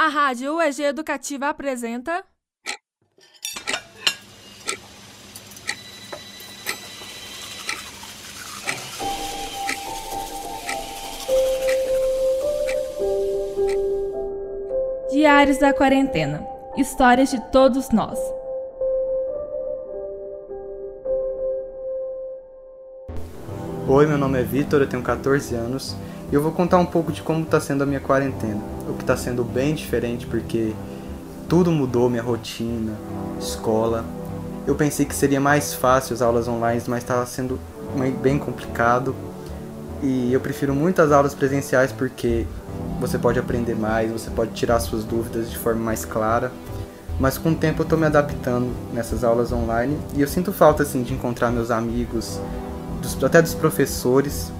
A Rádio UEG Educativa apresenta. Diários da Quarentena Histórias de todos nós. Oi, meu nome é Vitor, eu tenho 14 anos e eu vou contar um pouco de como está sendo a minha quarentena. O que está sendo bem diferente porque tudo mudou, minha rotina, escola. Eu pensei que seria mais fácil as aulas online, mas está sendo bem complicado. E eu prefiro muitas aulas presenciais porque você pode aprender mais, você pode tirar suas dúvidas de forma mais clara. Mas com o tempo eu estou me adaptando nessas aulas online e eu sinto falta assim de encontrar meus amigos, dos, até dos professores.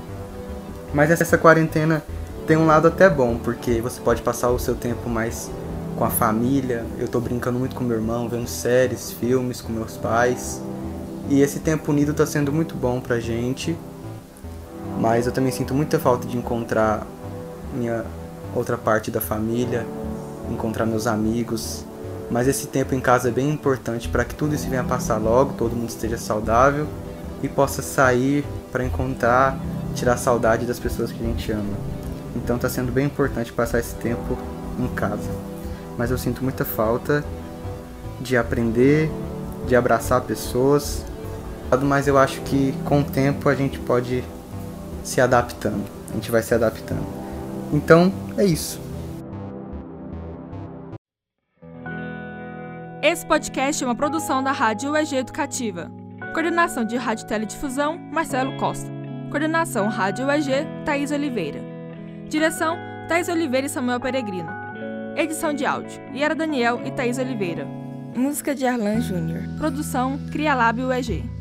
Mas essa quarentena tem um lado até bom, porque você pode passar o seu tempo mais com a família. Eu tô brincando muito com meu irmão, vendo séries, filmes com meus pais. E esse tempo unido tá sendo muito bom pra gente. Mas eu também sinto muita falta de encontrar minha outra parte da família, encontrar meus amigos. Mas esse tempo em casa é bem importante para que tudo isso venha passar logo, todo mundo esteja saudável e possa sair para encontrar, tirar saudade das pessoas que a gente ama. Então está sendo bem importante passar esse tempo em casa. Mas eu sinto muita falta de aprender, de abraçar pessoas, mas eu acho que com o tempo a gente pode se adaptando. A gente vai se adaptando. Então, é isso. Esse podcast é uma produção da Rádio UEG Educativa. Coordenação de Rádio Teledifusão, Marcelo Costa. Coordenação Rádio UEG, Thaís Oliveira. Direção, Thaís Oliveira e Samuel Peregrino. Edição de áudio, Yara Daniel e Thaís Oliveira. Música de Arlan Júnior. Produção, Cria Lab UEG.